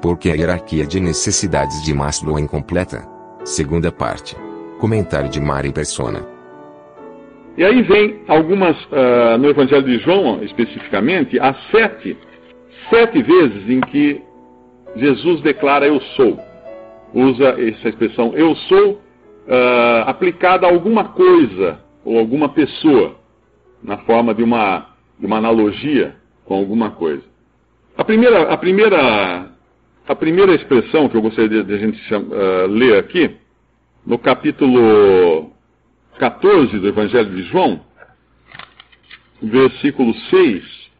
Porque a hierarquia de necessidades de Maslow é incompleta. Segunda parte. Comentário de Mari Persona. E aí vem algumas, ah, no Evangelho de João especificamente, há sete, sete vezes em que Jesus declara eu sou. Usa essa expressão eu sou ah, aplicada a alguma coisa ou alguma pessoa, na forma de uma, de uma analogia com alguma coisa. A primeira, a primeira, a primeira expressão que eu gostaria de, a gente cham- ah, ler aqui, no capítulo 14 do Evangelho de João, versículo 6,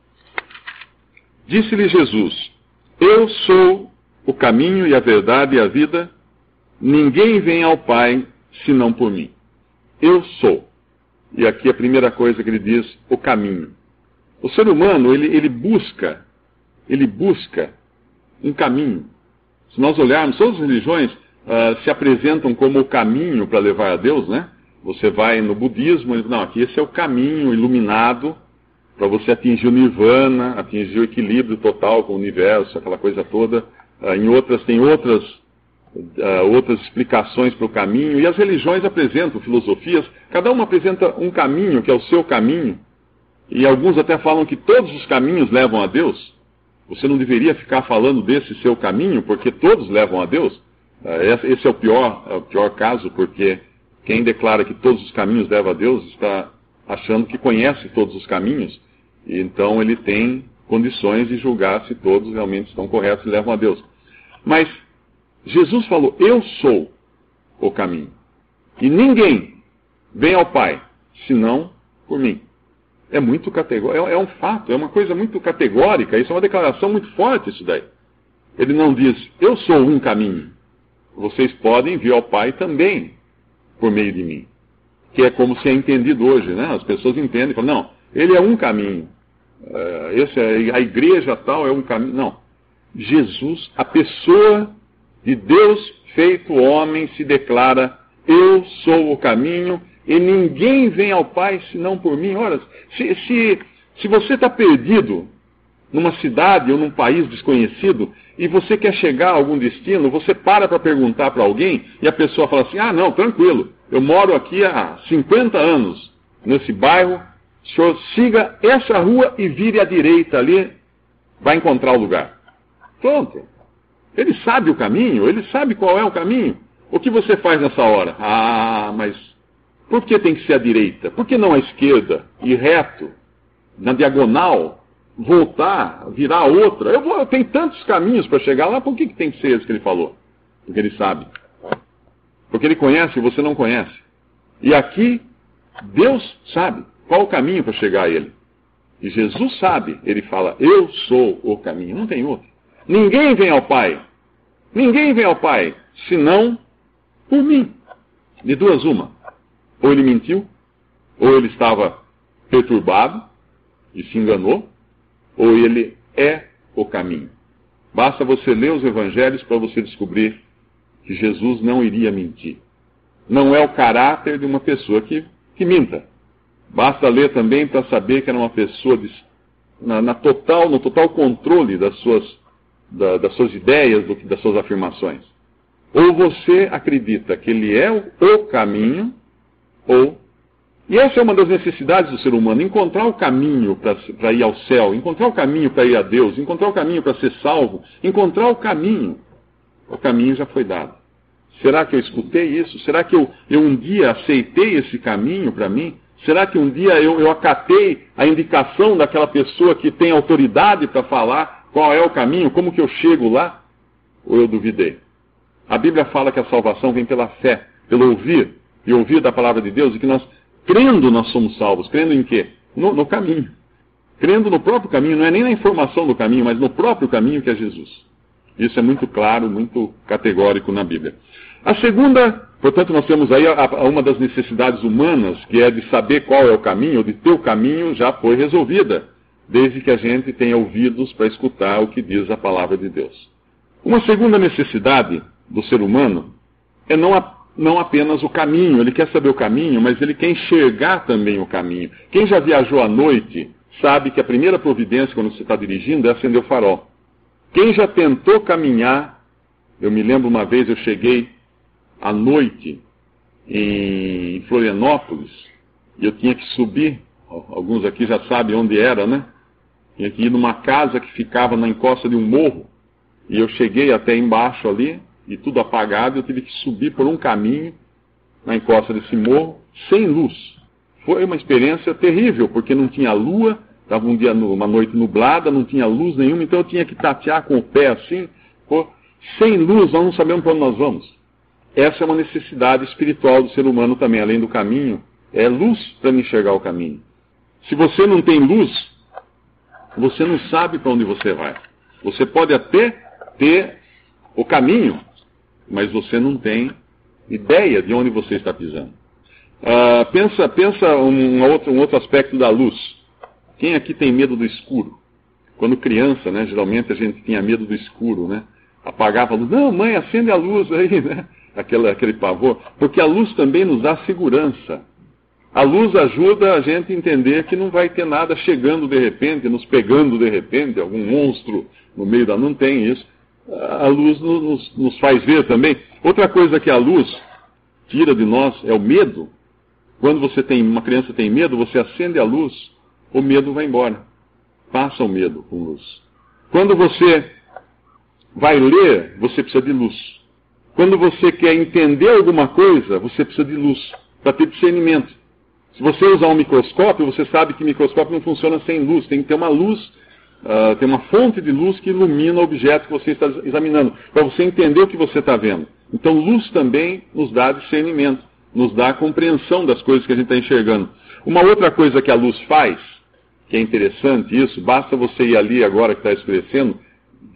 disse-lhe Jesus: Eu sou o caminho e a verdade e a vida, ninguém vem ao Pai senão por mim. Eu sou. E aqui a primeira coisa que ele diz, o caminho. O ser humano, ele, ele busca, ele busca um caminho. Se nós olharmos, todas as religiões ah, se apresentam como o caminho para levar a Deus, né? Você vai no budismo, não, aqui esse é o caminho iluminado para você atingir o nirvana, atingir o equilíbrio total com o universo, aquela coisa toda. Ah, em outras, tem outras, ah, outras explicações para o caminho, e as religiões apresentam filosofias, cada uma apresenta um caminho que é o seu caminho, e alguns até falam que todos os caminhos levam a Deus. Você não deveria ficar falando desse seu caminho, porque todos levam a Deus. Esse esse é o pior, é o pior caso, porque quem declara que todos os caminhos levam a Deus está achando que conhece todos os caminhos, e então ele tem condições de julgar se todos realmente estão corretos e levam a Deus. Mas Jesus falou: Eu sou o caminho. E ninguém vem ao Pai senão por mim. É muito categórico, é, é um fato, é uma coisa muito categórica, isso é uma declaração muito forte isso daí. Ele não diz, eu sou um caminho. Vocês podem vir ao Pai também por meio de mim. Que é como se é entendido hoje, né? As pessoas entendem, falam, não, ele é um caminho. Eh, esse é, a igreja tal é um caminho. Não. Jesus, a pessoa de Deus feito homem, se declara: Eu sou o caminho e ninguém vem ao Pai senão por mim. Ora, se, se, se você está perdido numa cidade ou num país desconhecido e você quer chegar a algum destino, você para para perguntar para alguém e a pessoa fala assim: Ah, não, tranquilo, eu moro aqui há 50 anos nesse bairro, o senhor siga essa rua e vire à direita ali, vai encontrar o lugar. Pronto. Ele sabe o caminho, ele sabe qual é o caminho. O que você faz nessa hora? Ah, mas por que tem que ser à direita? Por que não à esquerda? E reto? Na diagonal? Voltar? Virar a outra? Eu, vou, eu tenho tantos caminhos para chegar lá, por que, que tem que ser esse que ele falou? Porque ele sabe. Porque ele conhece e você não conhece. E aqui, Deus sabe qual o caminho para chegar a ele. E Jesus sabe, ele fala: Eu sou o caminho, não tem outro. Ninguém vem ao Pai, ninguém vem ao Pai, senão por mim. De duas, uma. Ou ele mentiu, ou ele estava perturbado e se enganou, ou ele é o caminho. Basta você ler os evangelhos para você descobrir que Jesus não iria mentir. Não é o caráter de uma pessoa que, que minta. Basta ler também para saber que era uma pessoa de, na, na, total, no total controle das suas, da, das suas ideias, do, das suas afirmações. Ou você acredita que ele é o, o caminho, ou. E essa é uma das necessidades do ser humano: encontrar o caminho para ir ao céu, encontrar o caminho para ir a Deus, encontrar o caminho para ser salvo, encontrar o caminho. O caminho já foi dado. Será que eu escutei isso? Será que eu, eu um dia aceitei esse caminho para mim? Será que um dia eu, eu acatei a indicação daquela pessoa que tem autoridade para falar qual é o caminho, como que eu chego lá? Ou eu duvidei? A Bíblia fala que a salvação vem pela fé, pelo ouvir, e ouvir da palavra de Deus, e que nós, crendo, nós somos salvos. Crendo em quê? No, no caminho. crendo no próprio caminho, não é nem na informação do caminho, mas no próprio caminho que é Jesus. Isso é muito claro, muito categórico na Bíblia. A segunda, portanto, nós temos aí a, a, uma das necessidades humanas, que é de saber qual é o caminho, de ter o caminho, já foi resolvida, desde que a gente tenha ouvidos para escutar o que diz a palavra de Deus. Uma segunda necessidade do ser humano é não, não apenas o caminho, ele quer saber o caminho, mas ele quer enxergar também o caminho. Quem já viajou à noite sabe que a primeira providência quando você está dirigindo é acender o farol. Quem já tentou caminhar, eu me lembro uma vez eu cheguei à noite em Florianópolis e eu tinha que subir, alguns aqui já sabem onde era, né? Tinha que ir numa casa que ficava na encosta de um morro e eu cheguei até embaixo ali e tudo apagado, eu tive que subir por um caminho na encosta desse morro sem luz. Foi uma experiência terrível, porque não tinha lua, estava um dia, uma noite nublada, não tinha luz nenhuma, então eu tinha que tatear com o pé assim. Pô, sem luz, nós não sabemos para onde nós vamos. Essa é uma necessidade espiritual do ser humano também, além do caminho, é luz para me enxergar o caminho. Se você não tem luz, você não sabe para onde você vai. Você pode até ter o caminho, mas você não tem ideia de onde você está pisando. Uh, pensa pensa um, outro, um outro aspecto da luz. Quem aqui tem medo do escuro? Quando criança, né, geralmente a gente tinha medo do escuro, né? Apagava a luz. Não, mãe, acende a luz aí, né? Aquele, aquele pavor. Porque a luz também nos dá segurança. A luz ajuda a gente a entender que não vai ter nada chegando de repente, nos pegando de repente, algum monstro no meio da. Não tem isso a luz nos, nos faz ver também. Outra coisa que a luz tira de nós é o medo. Quando você tem uma criança tem medo, você acende a luz, o medo vai embora. Passa o medo com luz. Quando você vai ler, você precisa de luz. Quando você quer entender alguma coisa, você precisa de luz para ter discernimento. Se você usar um microscópio, você sabe que microscópio não funciona sem luz, tem que ter uma luz uh, tem uma fonte de luz que ilumina o objeto que você está examinando, para você entender o que você está vendo. Então, luz também nos dá discernimento, nos dá compreensão das coisas que a gente está enxergando. Uma outra coisa que a luz faz, que é interessante isso, basta você ir ali agora que está escurecendo,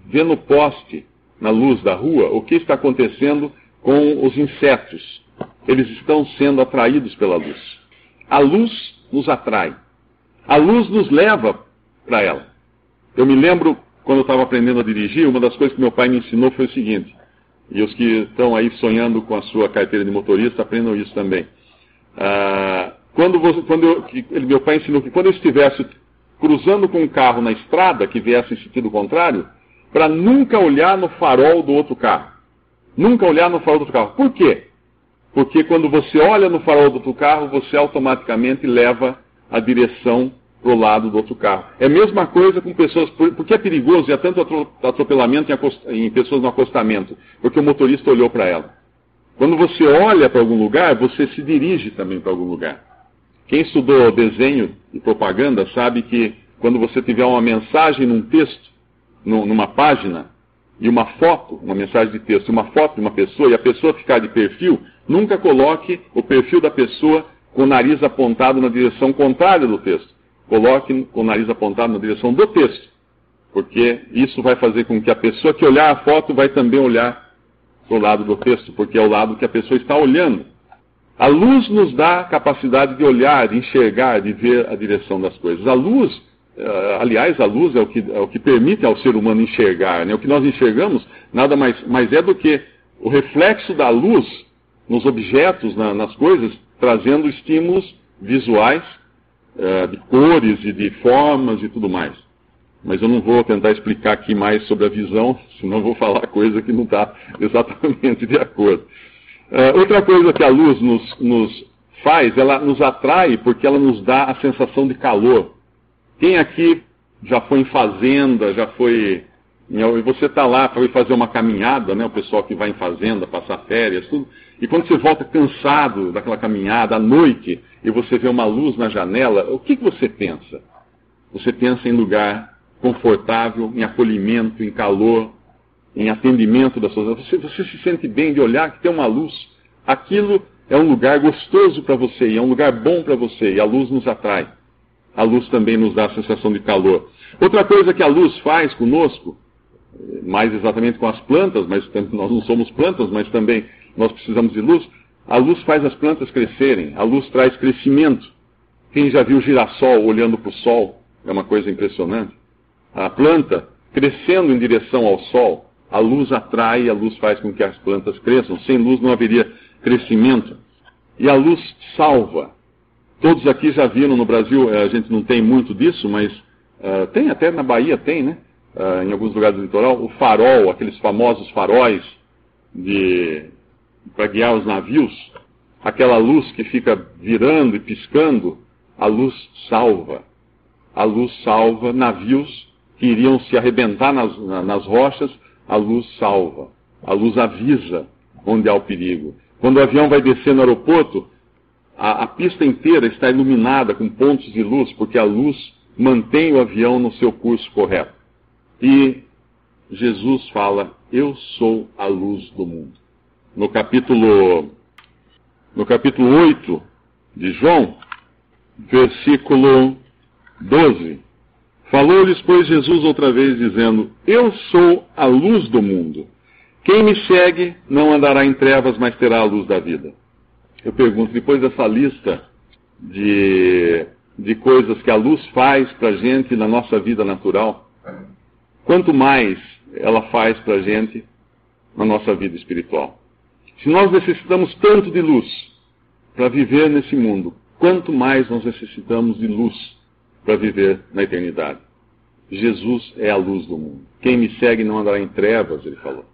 ver no poste, na luz da rua, o que está acontecendo com os insetos. Eles estão sendo atraídos pela luz. A luz nos atrai. A luz nos leva para ela. Eu me lembro, quando eu estava aprendendo a dirigir, uma das coisas que meu pai me ensinou foi o seguinte, e os que estão aí sonhando com a sua carteira de motorista aprendam isso também. Ah, quando, você, quando eu, ele, meu pai ensinou que quando eu estivesse cruzando com um carro na estrada que viesse em sentido contrário, para nunca olhar no farol do outro carro. Nunca olhar no farol do outro carro. Por quê? Porque quando você olha no farol do outro carro, você automaticamente leva a direção para o lado do outro carro. É a mesma coisa com pessoas, porque é perigoso e há tanto atropelamento em, em pessoas no acostamento, porque o motorista olhou para ela. Quando você olha para algum lugar, você se dirige também para algum lugar. Quem estudou desenho e propaganda sabe que quando você tiver uma mensagem num texto, numa página, e uma foto, uma mensagem de texto, uma foto de uma pessoa, e a pessoa ficar de perfil, nunca coloque o perfil da pessoa com o nariz apontado na direção contrária do texto coloque com o nariz apontado na direção do texto, porque isso vai fazer com que a pessoa que olhar a foto vai também olhar para o lado do texto, porque é o lado que a pessoa está olhando. A luz nos dá a capacidade de olhar, de enxergar, de ver a direção das coisas. A luz, eh, aliás, a luz é o que, é o que permite ao ser humano enxergar. Né? O que nós enxergamos nada mais, mais é do que o reflexo da luz nos objetos, na, nas coisas, trazendo estímulos visuais é, de cores e de formas e tudo mais. Mas eu não vou tentar explicar aqui mais sobre a visão, senão vou falar coisa que não está exatamente de acordo. É, outra coisa que a luz nos, nos faz, ela nos atrai porque ela nos dá a sensação de calor. Quem aqui já foi em fazenda, já foi. Você está lá para fazer uma caminhada, né? O pessoal que vai em fazenda, passar férias, tudo. E quando você volta cansado daquela caminhada à noite e você vê uma luz na janela, o que, que você pensa? Você pensa em lugar confortável, em acolhimento, em calor, em atendimento das pessoas. Você, você se sente bem de olhar que tem uma luz. Aquilo é um lugar gostoso para você, e é um lugar bom para você, e a luz nos atrai. a luz também nos dá a sensação de calor. Outra coisa que a luz faz conosco, mais exatamente com as plantas, mas nós não somos plantas, mas também nós precisamos de luz, a luz faz as plantas crescerem, a luz traz crescimento. Quem já viu girassol olhando para o sol, é uma coisa impressionante. A planta crescendo em direção ao sol, a luz atrai, a luz faz com que as plantas cresçam. Sem luz não haveria crescimento. E a luz salva. Todos aqui já viram no Brasil, eh, a gente não tem muito disso, mas uh, tem até na Bahia, tem, né? Uh, em alguns lugares do litoral, o farol, aqueles famosos faróis para guiar os navios, aquela luz que fica virando e piscando, a luz salva. A luz salva navios que iriam se arrebentar nas, nas rochas, a luz salva. A luz avisa onde há o perigo. Quando o avião vai descer no aeroporto, a, a pista inteira está iluminada com pontos de luz, porque a luz mantém o avião no seu curso correto. E Jesus fala: Eu sou a luz do mundo. No capítulo, no capítulo 8 de João, versículo 12. Falou-lhes, pois, Jesus outra vez, dizendo: Eu sou a luz do mundo. Quem me segue não andará em trevas, mas terá a luz da vida. Eu pergunto, depois dessa lista de, de coisas que a luz faz para a gente na nossa vida natural, quanto mais ela faz para a gente na nossa vida espiritual. Se nós necessitamos tanto de luz para viver nesse mundo, quanto mais nós necessitamos de luz para viver na eternidade. Jesus é a luz do mundo. Quem me segue não andará em trevas, ele falou.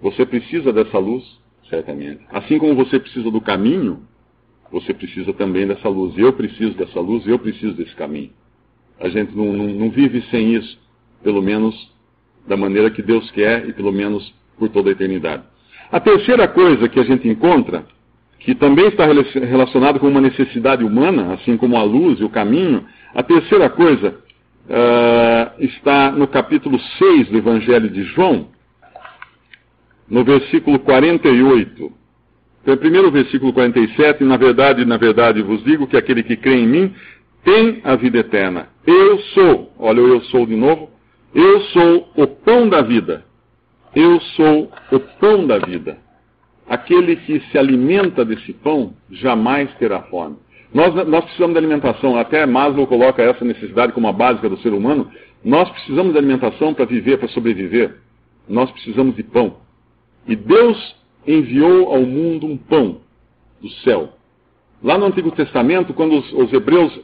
Você precisa dessa luz? Certamente. Assim como você precisa do caminho, você precisa também dessa luz. Eu preciso dessa luz, eu preciso desse caminho. A gente não, não, não vive sem isso, pelo menos da maneira que Deus quer e pelo menos por toda a eternidade. A terceira coisa que a gente encontra, que também está relacionada com uma necessidade humana, assim como a luz e o caminho, a terceira coisa uh, está no capítulo 6 do Evangelho de João, no versículo 48. Então, primeiro o versículo 47, na verdade, na verdade vos digo que aquele que crê em mim tem a vida eterna. Eu sou, olha eu sou de novo, eu sou o pão da vida. Eu sou o pão da vida. Aquele que se alimenta desse pão jamais terá fome. Nós, nós precisamos de alimentação, até Maslow coloca essa necessidade como a básica do ser humano. Nós precisamos de alimentação para viver, para sobreviver. Nós precisamos de pão. E Deus enviou ao mundo um pão do céu. Lá no Antigo Testamento, quando os, os hebreus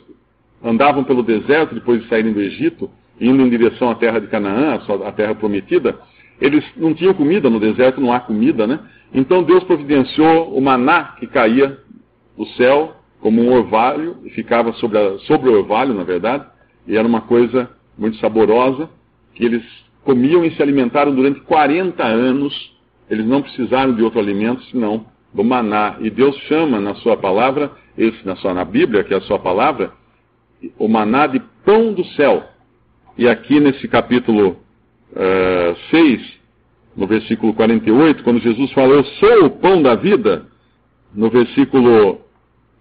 andavam pelo deserto depois de saírem do Egito, indo em direção à terra de Canaã, a terra prometida, eles não tinham comida no deserto, não há comida, né? Então Deus providenciou o maná que caía do céu como um orvalho, e ficava sobre, a, sobre o orvalho, na verdade, e era uma coisa muito saborosa, que eles comiam e se alimentaram durante 40 anos eles não precisaram de outro alimento senão do maná. E Deus chama na sua palavra, esse, na, sua, na Bíblia, que é a sua palavra, o maná de pão do céu. E aqui nesse capítulo uh, eh, 6, no versículo 48, quando Jesus fala, Eu sou o pão da vida, no versículo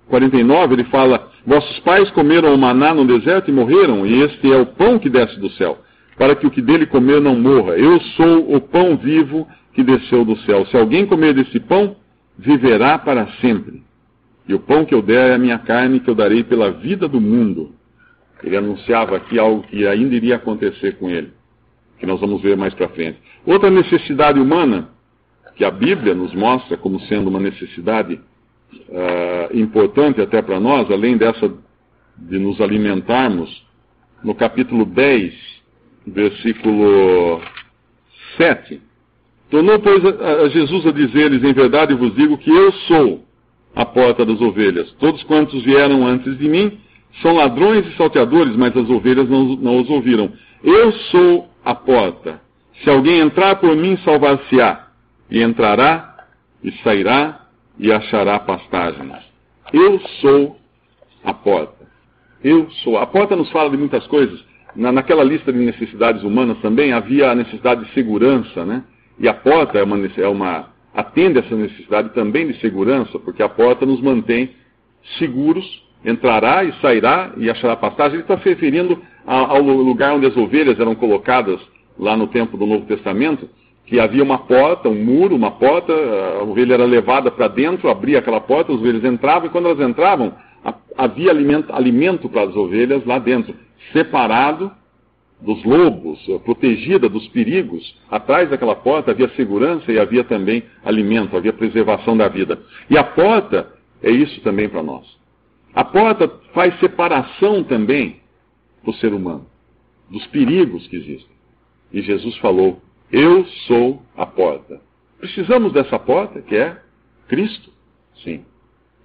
49, ele fala, Vossos pais comeram o maná no deserto e morreram, e este é o pão que desce do céu, para que o que dele comer não morra. Eu sou o pão vivo que desceu do céu. Se alguém comer desse pão, viverá para sempre. E o pão que eu der é a minha carne que eu darei pela vida do mundo. Ele anunciava aqui algo que ainda iria acontecer com ele, que nós vamos ver mais para frente. Outra necessidade humana, que a Bíblia nos mostra como sendo uma necessidade uh, importante até para nós, além dessa de nos alimentarmos, no capítulo 10, versículo 7, Tornou, pois, a Jesus a dizer-lhes: Em verdade vos digo que eu sou a porta das ovelhas. Todos quantos vieram antes de mim são ladrões e salteadores, mas as ovelhas não, não os ouviram. Eu sou a porta. Se alguém entrar por mim, salvar-se-á. E entrará, e sairá, e achará pastagens. Eu sou a porta. Eu sou. A porta nos fala de muitas coisas. Na, naquela lista de necessidades humanas também havia a necessidade de segurança, né? E a porta é uma, é uma, atende essa necessidade também de segurança, porque a porta nos mantém seguros entrará e sairá e achará pastagem. Ele está se referindo ao lugar onde as ovelhas eram colocadas lá no tempo do Novo Testamento, que havia uma porta, um muro, uma porta, a ovelha era levada para dentro, abria aquela porta, as ovelhas entravam, e quando elas entravam, havia alimento, alimento para as ovelhas lá dentro, separado dos lobos, protegida dos perigos. Atrás daquela porta havia segurança e havia também alimento, havia preservação da vida. E a porta é isso também para nós. A porta faz separação também do ser humano, dos perigos que existem. E Jesus falou: Eu sou a porta. Precisamos dessa porta, que é Cristo? Sim,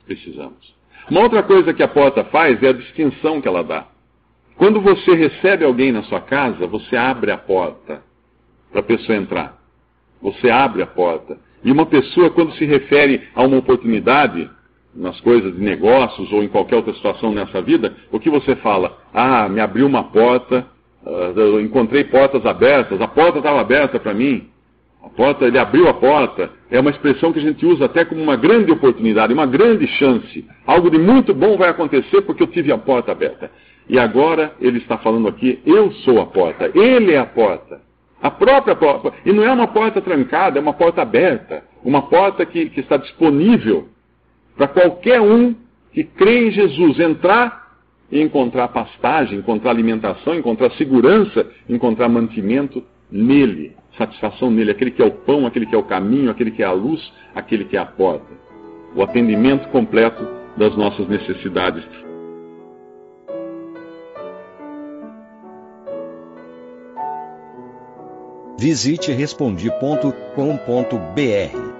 precisamos. Uma outra coisa que a porta faz é a distinção que ela dá. Quando você recebe alguém na sua casa, você abre a porta para a pessoa entrar. Você abre a porta. E uma pessoa, quando se refere a uma oportunidade, nas coisas de negócios ou em qualquer outra situação nessa vida, o que você fala? Ah, me abriu uma porta, uh, encontrei portas abertas, a porta estava aberta para mim. A porta, ele abriu a porta, é uma expressão que a gente usa até como uma grande oportunidade, uma grande chance. Algo de muito bom vai acontecer porque eu tive a porta aberta. E agora ele está falando aqui, eu sou a porta, ele é a porta. A própria porta. E não é uma porta trancada, é uma porta aberta. Uma porta que, que está disponível para qualquer um que crê em Jesus entrar e encontrar pastagem, encontrar alimentação, encontrar segurança, encontrar mantimento nele, satisfação nele, aquele que é o pão, aquele que é o caminho, aquele que é a luz, aquele que é a porta. O atendimento completo das nossas necessidades. Visite respondi.com.br